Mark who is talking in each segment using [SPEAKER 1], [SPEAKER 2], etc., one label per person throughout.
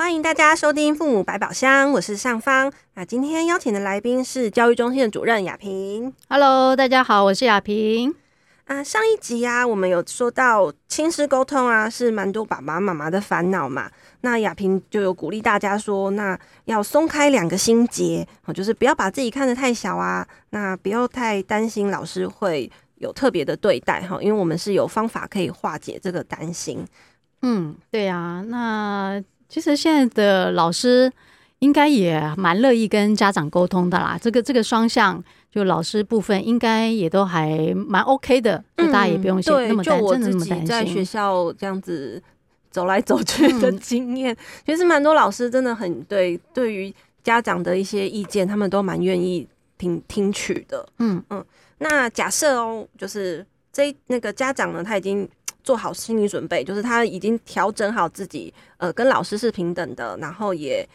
[SPEAKER 1] 欢迎大家收听《父母百宝箱》，我是上方。那今天邀请的来宾是教育中心的主任雅萍。
[SPEAKER 2] Hello，大家好，我是雅萍。
[SPEAKER 1] 啊，上一集啊，我们有说到亲师沟通啊，是蛮多爸爸妈妈的烦恼嘛。那雅萍就有鼓励大家说，那要松开两个心结，就是不要把自己看得太小啊，那不要太担心老师会有特别的对待哈，因为我们是有方法可以化解这个担心。
[SPEAKER 2] 嗯，对啊，那。其实现在的老师应该也蛮乐意跟家长沟通的啦。这个这个双向就老师部分应该也都还蛮 OK 的，就大家也不用想那么担、心、真的那么担心。
[SPEAKER 1] 在学校这样子走来走去的经验，嗯、其实蛮多老师真的很对，对于家长的一些意见，他们都蛮愿意听听取的。嗯嗯，那假设哦，就是这那个家长呢，他已经。做好心理准备，就是他已经调整好自己，呃，跟老师是平等的，然后也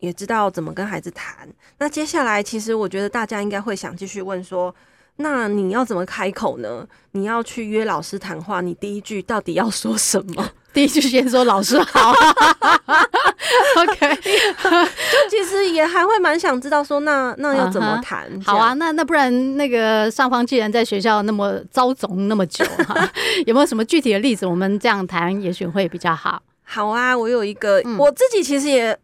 [SPEAKER 1] 也知道怎么跟孩子谈。那接下来，其实我觉得大家应该会想继续问说，那你要怎么开口呢？你要去约老师谈话，你第一句到底要说什么？
[SPEAKER 2] 第一句先说老师好，OK，
[SPEAKER 1] 就其实也还会蛮想知道说，那那要怎么谈？Uh-huh.
[SPEAKER 2] 好啊，那那不然那个上方既然在学校那么遭总那么久哈，有没有什么具体的例子？我们这样谈也许会比较好。
[SPEAKER 1] 好啊，我有一个，嗯、我自己其实也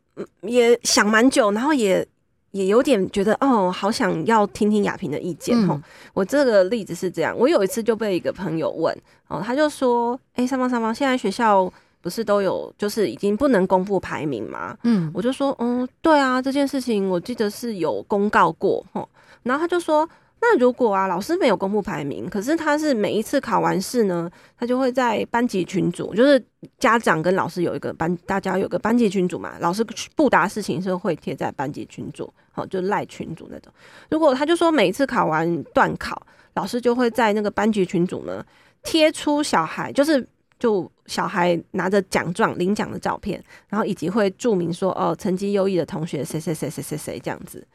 [SPEAKER 1] 也想蛮久，然后也。也有点觉得哦，好想要听听雅萍的意见哦。嗯、我这个例子是这样，我有一次就被一个朋友问哦，他就说：“哎、欸，上方上方，现在学校不是都有，就是已经不能公布排名吗？”嗯，我就说：“嗯，对啊，这件事情我记得是有公告过哦。”然后他就说。那如果啊，老师没有公布排名，可是他是每一次考完试呢，他就会在班级群组，就是家长跟老师有一个班，大家有个班级群组嘛，老师布达事情是会贴在班级群组，好，就赖群组那种。如果他就说每一次考完段考，老师就会在那个班级群组呢贴出小孩，就是就小孩拿着奖状领奖的照片，然后以及会注明说哦，成绩优异的同学谁谁谁谁谁谁这样子，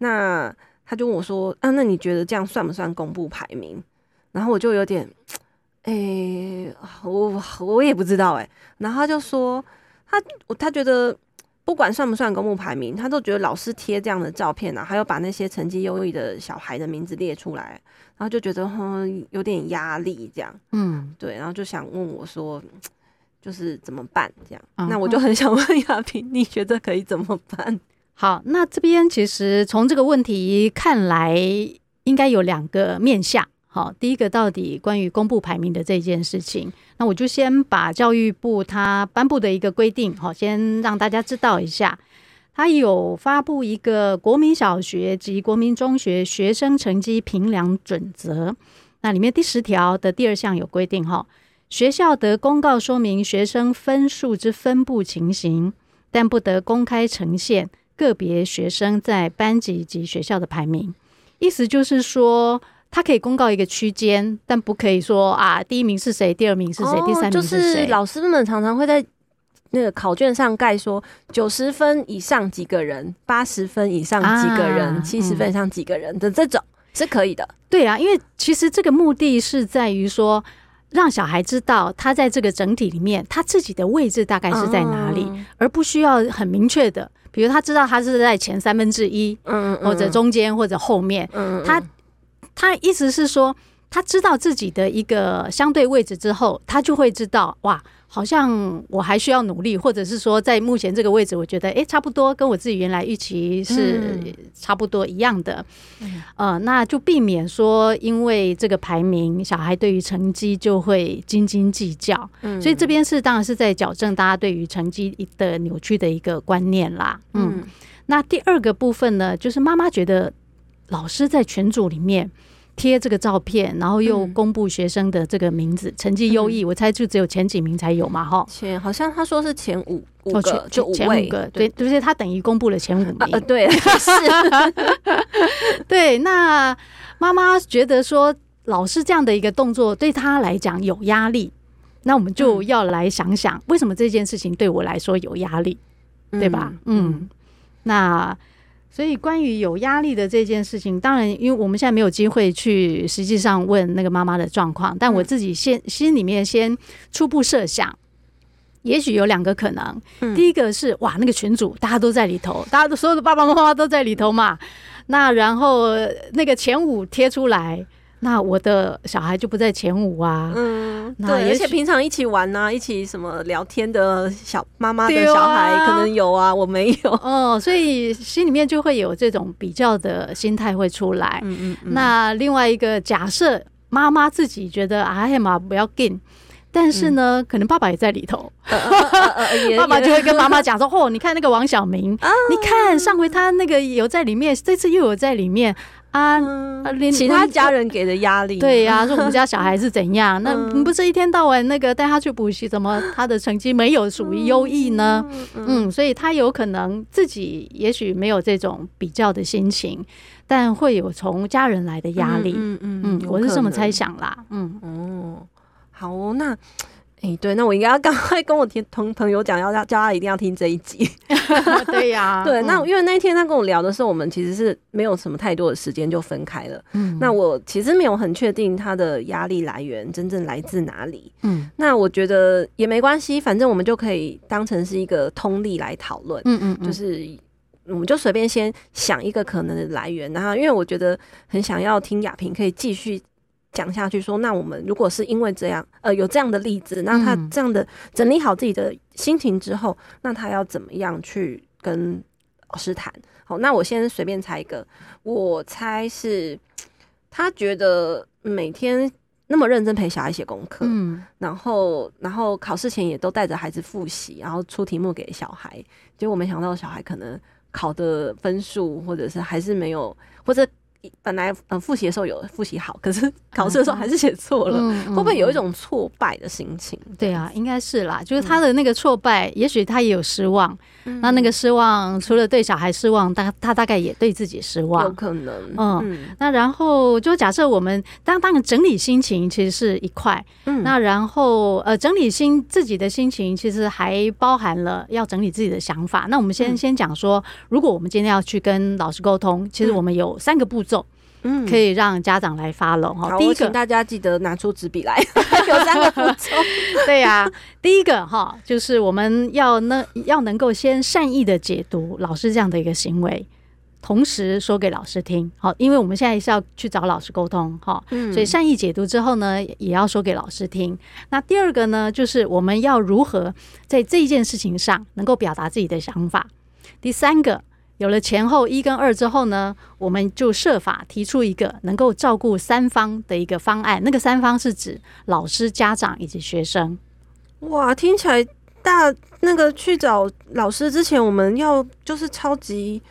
[SPEAKER 1] 那。他就问我说：“啊，那你觉得这样算不算公布排名？”然后我就有点，诶、欸，我我也不知道诶、欸。然后他就说：“他他觉得不管算不算公布排名，他都觉得老师贴这样的照片啊，还有把那些成绩优异的小孩的名字列出来，然后就觉得哼有点压力这样。嗯，对，然后就想问我说，就是怎么办这样？嗯、那我就很想问亚萍，你觉得可以怎么办？”
[SPEAKER 2] 好，那这边其实从这个问题看来，应该有两个面向。好，第一个到底关于公布排名的这件事情，那我就先把教育部他颁布的一个规定，好，先让大家知道一下。他有发布一个国民小学及国民中学学生成绩评量准则，那里面第十条的第二项有规定，哈，学校得公告说明学生分数之分布情形，但不得公开呈现。个别学生在班级及学校的排名，意思就是说，他可以公告一个区间，但不可以说啊，第一名是谁，第二名是谁，哦、第三名是谁。就是
[SPEAKER 1] 老师们常常会在那个考卷上盖说，九十分以上几个人，八十分以上几个人，七十、啊、分以上几个人的这种、嗯、是可以的。
[SPEAKER 2] 对啊，因为其实这个目的是在于说，让小孩知道他在这个整体里面他自己的位置大概是在哪里，嗯、而不需要很明确的。比如他知道他是在前三分之一，嗯，或者中间或者后面，嗯，他他意思是说，他知道自己的一个相对位置之后，他就会知道哇。好像我还需要努力，或者是说，在目前这个位置，我觉得诶、欸，差不多跟我自己原来预期是差不多一样的。嗯、呃，那就避免说，因为这个排名，小孩对于成绩就会斤斤计较。嗯，所以这边是当然是在矫正大家对于成绩的扭曲的一个观念啦。嗯，嗯，那第二个部分呢，就是妈妈觉得老师在群组里面。贴这个照片，然后又公布学生的这个名字，成绩优异，我猜就只有前几名才有嘛，哈。
[SPEAKER 1] 前好像他说是前五五个，就
[SPEAKER 2] 前五个，对，就是他等于公布了前五名。
[SPEAKER 1] 呃，对，是，
[SPEAKER 2] 对。那妈妈觉得说，老师这样的一个动作对他来讲有压力，那我们就要来想想，为什么这件事情对我来说有压力，对吧？嗯，那。所以，关于有压力的这件事情，当然，因为我们现在没有机会去实际上问那个妈妈的状况，但我自己先心里面先初步设想，也许有两个可能。第一个是哇，那个群主大家都在里头，大家都所有的爸爸妈妈都在里头嘛，那然后那个前五贴出来。那我的小孩就不在前五啊，
[SPEAKER 1] 嗯，对，而且平常一起玩啊，一起什么聊天的小妈妈的小孩可能有啊，我没有，
[SPEAKER 2] 哦，所以心里面就会有这种比较的心态会出来。嗯嗯，那另外一个假设，妈妈自己觉得哎呀不要紧，但是呢，可能爸爸也在里头，爸爸就会跟妈妈讲说，哦，你看那个王小明，你看上回他那个有在里面，这次又有在里面。啊，连
[SPEAKER 1] 其他家人给的压力，
[SPEAKER 2] 对呀、啊，说我们家小孩是怎样？那你不是一天到晚那个带他去补习，怎么他的成绩没有属于优异呢？嗯，所以他有可能自己也许没有这种比较的心情，但会有从家人来的压力。嗯嗯嗯，我是这么猜想啦。嗯
[SPEAKER 1] 哦，好哦，那。哎、欸，对，那我应该要赶快跟我听同朋友讲，要要叫他一定要听这一集。
[SPEAKER 2] 对呀、啊，
[SPEAKER 1] 对，那因为那天他跟我聊的时候，我们其实是没有什么太多的时间就分开了。嗯，那我其实没有很确定他的压力来源真正来自哪里。嗯，那我觉得也没关系，反正我们就可以当成是一个通例来讨论。嗯，嗯嗯，就是我们就随便先想一个可能的来源，然后因为我觉得很想要听雅萍可以继续。讲下去说，那我们如果是因为这样，呃，有这样的例子，那他这样的整理好自己的心情之后，那他要怎么样去跟老师谈？好，那我先随便猜一个，我猜是他觉得每天那么认真陪小孩写功课，嗯，然后然后考试前也都带着孩子复习，然后出题目给小孩，结果没想到小孩可能考的分数或者是还是没有或者。本来嗯复习的时候有复习好，可是考试的时候还是写错了，嗯嗯、会不会有一种挫败的心情？
[SPEAKER 2] 对啊，应该是啦，就是他的那个挫败，嗯、也许他也有失望。嗯、那那个失望，除了对小孩失望，大他大概也对自己失望，
[SPEAKER 1] 有可能。
[SPEAKER 2] 嗯，嗯。那然后就假设我们当当然整理心情其实是一块，嗯，那然后呃整理心自己的心情，其实还包含了要整理自己的想法。那我们先、嗯、先讲说，如果我们今天要去跟老师沟通，其实我们有三个步骤。嗯，可以让家长来 follow 哈。第一个，
[SPEAKER 1] 请大家记得拿出纸笔来，有三个步骤。
[SPEAKER 2] 对呀、啊，第一个哈，就是我们要能要能够先善意的解读老师这样的一个行为，同时说给老师听。好，因为我们现在是要去找老师沟通哈，所以善意解读之后呢，也要说给老师听。那第二个呢，就是我们要如何在这一件事情上能够表达自己的想法。第三个。有了前后一跟二之后呢，我们就设法提出一个能够照顾三方的一个方案。那个三方是指老师、家长以及学生。
[SPEAKER 1] 哇，听起来大那个去找老师之前，我们要就是超级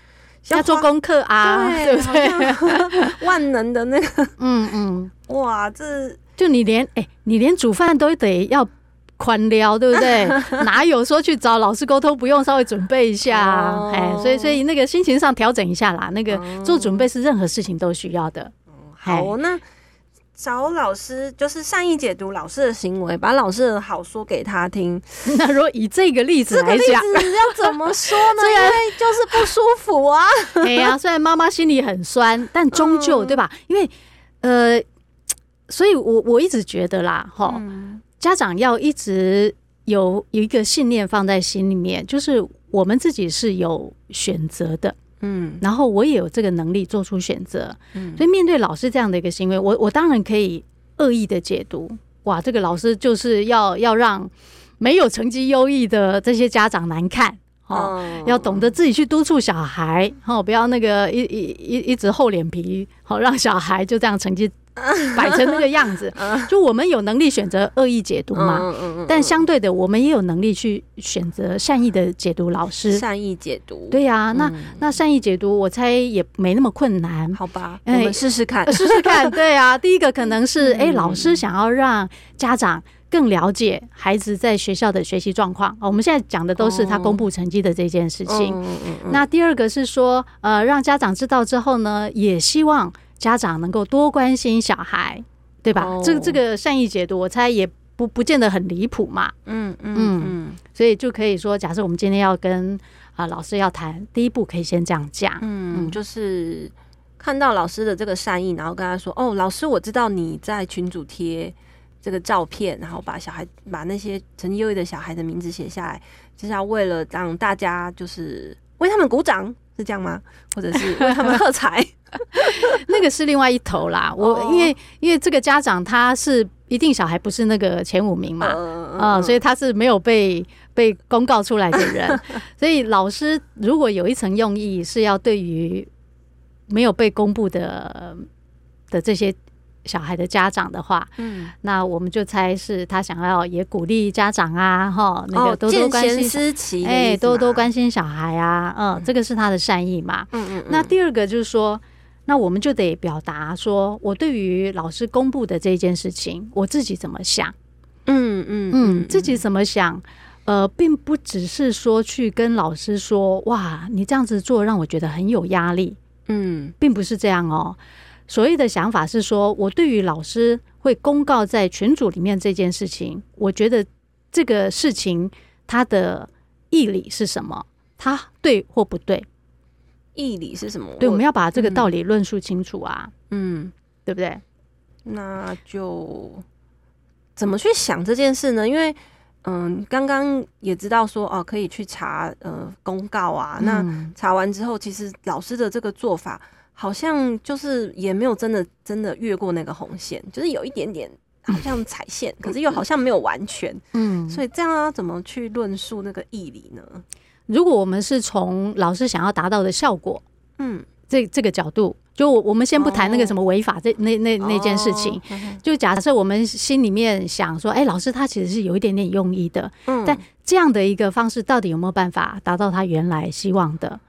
[SPEAKER 2] 要做功课啊，对，对不对？
[SPEAKER 1] 万能的那个，
[SPEAKER 2] 嗯嗯，
[SPEAKER 1] 哇，这
[SPEAKER 2] 就你连哎、欸，你连煮饭都得要。宽聊对不对？哪有说去找老师沟通不用稍微准备一下？哎、oh.，所以所以那个心情上调整一下啦。那个做准备是任何事情都需要的。
[SPEAKER 1] Oh. 好，那找老师就是善意解读老师的行为，把老师的好说给他听。
[SPEAKER 2] 那如果以这个例子来讲，
[SPEAKER 1] 这个例子要怎么说呢？因为就是不舒服啊。
[SPEAKER 2] 哎呀，虽然妈妈心里很酸，但终究、嗯、对吧？因为呃，所以我我一直觉得啦，哈。嗯家长要一直有有一个信念放在心里面，就是我们自己是有选择的，嗯，然后我也有这个能力做出选择，嗯，所以面对老师这样的一个行为，我我当然可以恶意的解读，哇，这个老师就是要要让没有成绩优异的这些家长难看，哦，要懂得自己去督促小孩，哦，不要那个一一一一直厚脸皮，好让小孩就这样成绩。摆成那个样子。就我们有能力选择恶意解读嘛，
[SPEAKER 1] 嗯嗯嗯，
[SPEAKER 2] 但相对的，我们也有能力去选择善意的解读。老师
[SPEAKER 1] 善意解读，
[SPEAKER 2] 对呀、啊，那那善意解读，我猜也没那么困难。
[SPEAKER 1] 好吧，我们试试看，
[SPEAKER 2] 试试看。对啊，第一个可能是，哎，老师想要让家长。更了解孩子在学校的学习状况。我们现在讲的都是他公布成绩的这件事情。Oh. Oh. Oh. Oh. 那第二个是说，呃，让家长知道之后呢，也希望家长能够多关心小孩，对吧？Oh. 这个这个善意解读，我猜也不不见得很离谱嘛。嗯嗯嗯，所以就可以说，假设我们今天要跟啊、呃、老师要谈，第一步可以先这样讲。
[SPEAKER 1] 嗯，就是看到老师的这个善意，然后跟他说：“哦，老师，我知道你在群主贴。”这个照片，然后把小孩把那些成绩优异的小孩的名字写下来，就是要为了让大家就是为他们鼓掌，是这样吗？或者是为他们喝彩？
[SPEAKER 2] 那个是另外一头啦。我因为因为这个家长他是一定小孩不是那个前五名嘛，啊，所以他是没有被被公告出来的人。所以老师如果有一层用意是要对于没有被公布的的这些。小孩的家长的话，嗯，那我们就猜是他想要也鼓励家长啊，哈，那个多多关心，哎，多多关心小孩啊，嗯，这个是他的善意嘛，嗯嗯。那第二个就是说，那我们就得表达说，我对于老师公布的这件事情，我自己怎么想，嗯嗯嗯，自己怎么想，呃，并不只是说去跟老师说，哇，你这样子做让我觉得很有压力，嗯，并不是这样哦。所谓的想法是说，我对于老师会公告在群组里面这件事情，我觉得这个事情它的义理是什么？它对或不对？
[SPEAKER 1] 义理是什么？
[SPEAKER 2] 对，我们要把这个道理论述清楚啊。嗯，对不对？
[SPEAKER 1] 那就怎么去想这件事呢？因为，嗯，刚刚也知道说，哦，可以去查呃公告啊。那查完之后，其实老师的这个做法。好像就是也没有真的真的越过那个红线，就是有一点点好像踩线，可是又好像没有完全。嗯，所以这样要怎么去论述那个义理呢？
[SPEAKER 2] 如果我们是从老师想要达到的效果，嗯，这这个角度，就我我们先不谈那个什么违法这那那那件事情，就假设我们心里面想说，哎，老师他其实是有一点点用意的，嗯，但这样的一个方式到底有没有办法达到他原来希望的？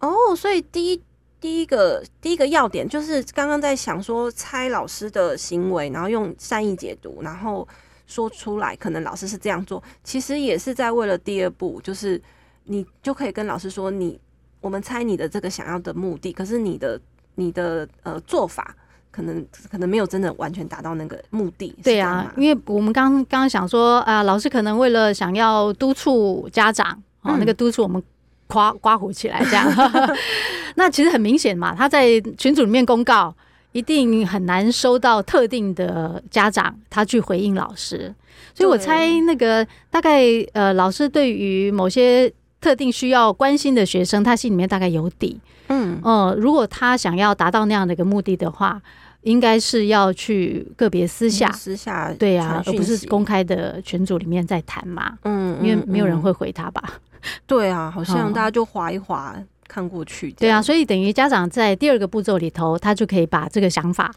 [SPEAKER 1] 哦，所以第一。第一个第一个要点就是刚刚在想说猜老师的行为，然后用善意解读，然后说出来，可能老师是这样做，其实也是在为了第二步，就是你就可以跟老师说，你我们猜你的这个想要的目的，可是你的你的呃做法，可能可能没有真的完全达到那个目的。
[SPEAKER 2] 对啊，因为我们刚刚刚想说啊，老师可能为了想要督促家长，哦，那个督促我们。夸刮胡起来这样，那其实很明显嘛，他在群组里面公告，一定很难收到特定的家长他去回应老师，所以我猜那个大概呃，老师对于某些特定需要关心的学生，他心里面大概有底，嗯。呃，如果他想要达到那样的一个目的的话，应该是要去个别私下
[SPEAKER 1] 私下
[SPEAKER 2] 对啊，而不是公开的群组里面在谈嘛，嗯，因为没有人会回他吧。
[SPEAKER 1] 对啊，好像大家就划一划，嗯、看过去。
[SPEAKER 2] 对啊，所以等于家长在第二个步骤里头，他就可以把这个想法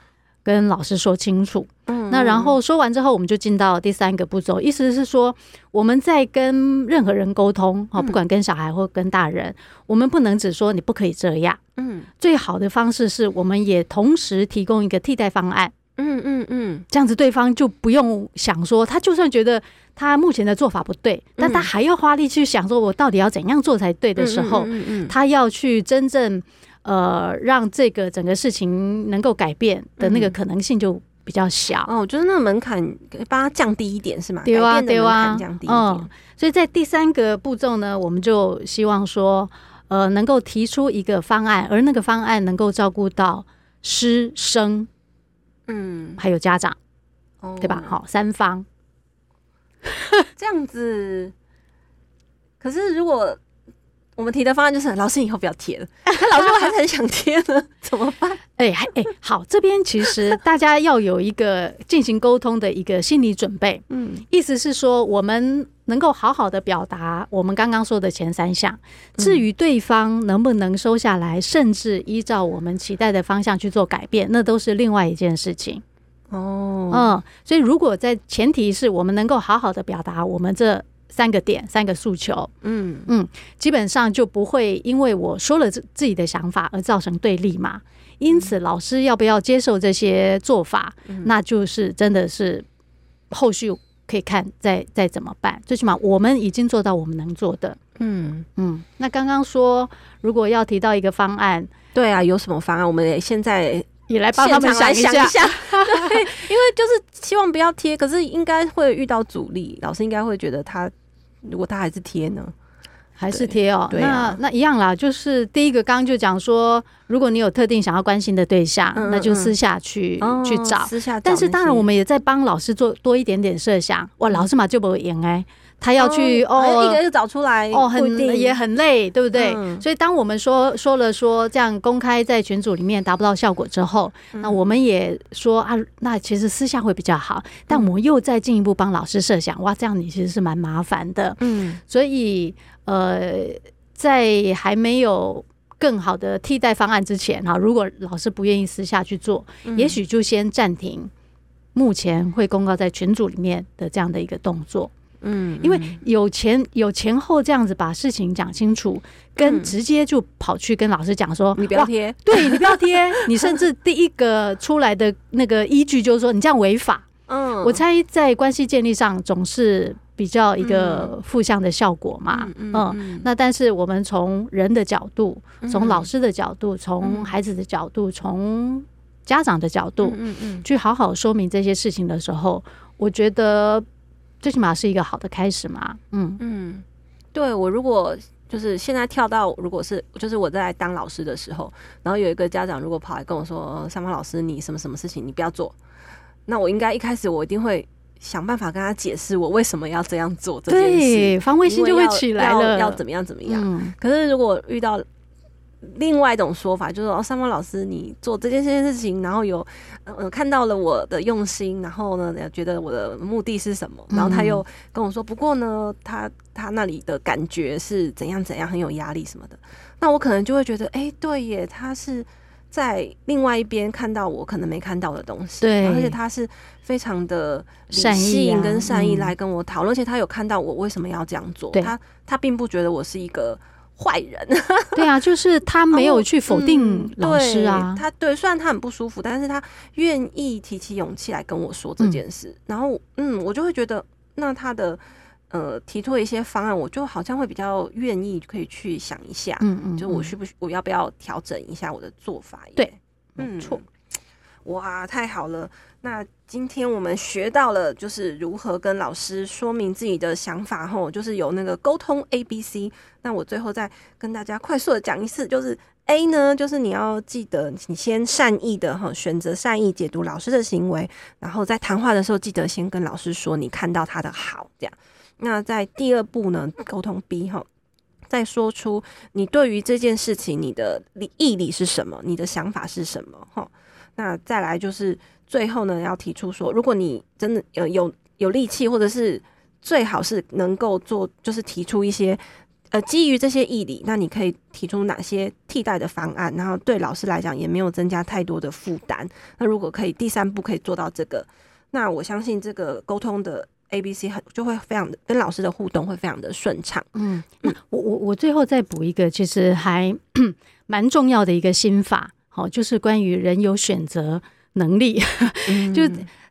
[SPEAKER 2] 跟老师说清楚。嗯，那然后说完之后，我们就进到第三个步骤，意思是说我们在跟任何人沟通啊，不管跟小孩或跟大人，我们不能只说你不可以这样。嗯，最好的方式是我们也同时提供一个替代方案。嗯嗯嗯，这样子对方就不用想说，他就算觉得他目前的做法不对，但他还要花力去想说，我到底要怎样做才对的时候，他要去真正呃让这个整个事情能够改变的那个可能性就比较小。
[SPEAKER 1] 哦，我觉得那个门槛帮他降低一点是吗？
[SPEAKER 2] 对啊，对啊，降低一点。嗯，所以在第三个步骤呢，我们就希望说，呃，能够提出一个方案，而那个方案能够照顾到师生。嗯，还有家长，哦、对吧？好，三方
[SPEAKER 1] 这样子。可是如果我们提的方案就是，老师以后不要贴了。那老师我还是很想贴呢，怎么办？
[SPEAKER 2] 哎，还哎，好，这边其实大家要有一个进行沟通的一个心理准备。嗯，意思是说，我们能够好好的表达我们刚刚说的前三项。至于对方能不能收下来，甚至依照我们期待的方向去做改变，那都是另外一件事情。哦，嗯，所以如果在前提是我们能够好好的表达我们这。三个点，三个诉求，嗯嗯，基本上就不会因为我说了自自己的想法而造成对立嘛。因此，老师要不要接受这些做法，嗯、那就是真的是后续可以看再再怎么办。最起码我们已经做到我们能做的。嗯嗯。那刚刚说，如果要提到一个方案，
[SPEAKER 1] 对啊，有什么方案？我们现在
[SPEAKER 2] 也来帮他们想一下。
[SPEAKER 1] 对，因为就是希望不要贴，可是应该会遇到阻力。老师应该会觉得他。如果他还是贴呢？
[SPEAKER 2] 还是贴哦？那那一样啦。就是第一个，刚刚就讲说，如果你有特定想要关心的对象，嗯嗯那就私下去、哦、去找。
[SPEAKER 1] 私下找。
[SPEAKER 2] 但是当然，我们也在帮老师做多一点点设想。哇，老师嘛就不会赢哎。他要去哦，
[SPEAKER 1] 哦，一个一个找出来
[SPEAKER 2] 哦，很也很累，对不对？嗯、所以当我们说说了说这样公开在群组里面达不到效果之后，嗯、那我们也说啊，那其实私下会比较好。但我们又再进一步帮老师设想，哇，这样你其实是蛮麻烦的。嗯，所以呃，在还没有更好的替代方案之前哈，如果老师不愿意私下去做，嗯、也许就先暂停目前会公告在群组里面的这样的一个动作。嗯，因为有前有前后这样子把事情讲清楚，跟直接就跑去跟老师讲说，
[SPEAKER 1] 你不要贴，
[SPEAKER 2] 对，你不要贴，你甚至第一个出来的那个依据就是说你这样违法。嗯，我猜在关系建立上总是比较一个负向的效果嘛。嗯，那但是我们从人的角度，从老师的角度，从孩子的角度，从家长的角度，嗯嗯，去好好说明这些事情的时候，我觉得。最起码是一个好的开始嘛，嗯。嗯，
[SPEAKER 1] 对，我如果就是现在跳到，如果是就是我在当老师的时候，然后有一个家长如果跑来跟我说，三芳老师，你什么什么事情你不要做，那我应该一开始我一定会想办法跟他解释我为什么要这样做这件事，
[SPEAKER 2] 对，防卫心就会起来了，
[SPEAKER 1] 要，要怎么样怎么样。嗯，可是如果遇到另外一种说法，就是说哦，三毛老师，你做这件事情，然后有呃看到了我的用心，然后呢，觉得我的目的是什么？然后他又跟我说，不过呢，他他那里的感觉是怎样怎样，很有压力什么的。那我可能就会觉得，哎、欸，对耶，他是在另外一边看到我可能没看到的东西，
[SPEAKER 2] 对，
[SPEAKER 1] 而且他是非常的理性跟善意来跟我讨论，而且他有看到我为什么要这样做，他他并不觉得我是一个。坏人，
[SPEAKER 2] 对啊，就是他没有去否定老师啊。
[SPEAKER 1] 嗯、对他对，虽然他很不舒服，但是他愿意提起勇气来跟我说这件事。嗯、然后，嗯，我就会觉得，那他的呃提出一些方案，我就好像会比较愿意可以去想一下，嗯嗯，就我需不需我要不要调整一下我的做法？
[SPEAKER 2] 对，没错、
[SPEAKER 1] 嗯。哇，太好了！那今天我们学到了，就是如何跟老师说明自己的想法，吼，就是有那个沟通 A B C。那我最后再跟大家快速的讲一次，就是 A 呢，就是你要记得，你先善意的哈，选择善意解读老师的行为，然后在谈话的时候，记得先跟老师说你看到他的好，这样。那在第二步呢，沟通 B 哈，再说出你对于这件事情你的意义是什么，你的想法是什么，哈。那再来就是最后呢，要提出说，如果你真的有有有力气，或者是最好是能够做，就是提出一些呃基于这些义理，那你可以提出哪些替代的方案，然后对老师来讲也没有增加太多的负担。那如果可以第三步可以做到这个，那我相信这个沟通的 A B C 很就会非常的跟老师的互动会非常的顺畅。
[SPEAKER 2] 嗯，那我我我最后再补一个，其实还 蛮重要的一个心法。哦，就是关于人有选择能力，嗯、就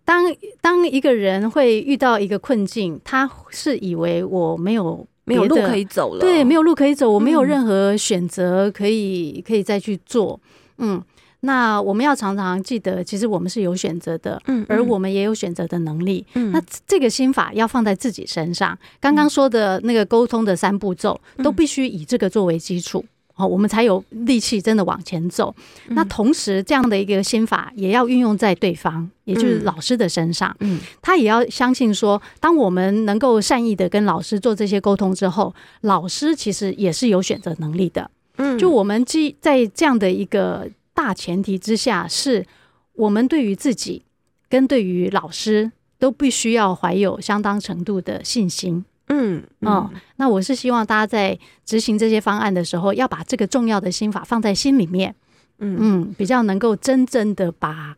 [SPEAKER 2] 当当一个人会遇到一个困境，他是以为我没有
[SPEAKER 1] 没有路可以走了，
[SPEAKER 2] 对，没有路可以走，我没有任何选择可以、嗯、可以再去做。嗯，那我们要常常记得，其实我们是有选择的，嗯，而我们也有选择的能力。嗯，那这个心法要放在自己身上。刚刚说的那个沟通的三步骤，都必须以这个作为基础。哦，我们才有力气真的往前走。嗯、那同时，这样的一个心法也要运用在对方，也就是老师的身上。嗯，他也要相信说，当我们能够善意的跟老师做这些沟通之后，老师其实也是有选择能力的。嗯，就我们基在这样的一个大前提之下，是我们对于自己跟对于老师都必须要怀有相当程度的信心。嗯哦，那我是希望大家在执行这些方案的时候，要把这个重要的心法放在心里面，嗯。嗯，比较能够真正的把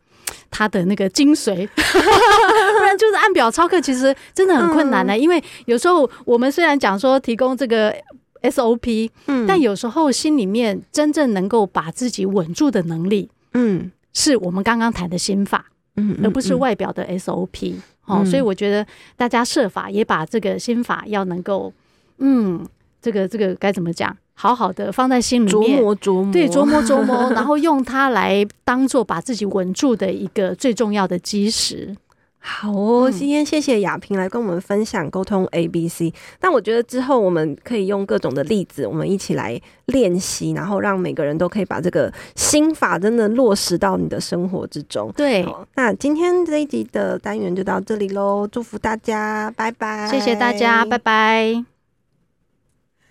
[SPEAKER 2] 他的那个精髓，不然就是按表操课，其实真的很困难的。因为有时候我们虽然讲说提供这个 SOP，嗯，但有时候心里面真正能够把自己稳住的能力，嗯，是我们刚刚谈的心法，嗯，而不是外表的 SOP。哦，所以我觉得大家设法也把这个心法要能够，嗯，这个这个该怎么讲，好好的放在心里面，
[SPEAKER 1] 琢磨琢磨，
[SPEAKER 2] 对，琢磨琢磨，然后用它来当做把自己稳住的一个最重要的基石。
[SPEAKER 1] 好哦，今天谢谢雅萍来跟我们分享沟通 A B C。但我觉得之后我们可以用各种的例子，我们一起来练习，然后让每个人都可以把这个心法真的落实到你的生活之中。
[SPEAKER 2] 对，
[SPEAKER 1] 那今天这一集的单元就到这里喽，祝福大家，拜拜，
[SPEAKER 2] 谢谢大家，拜拜。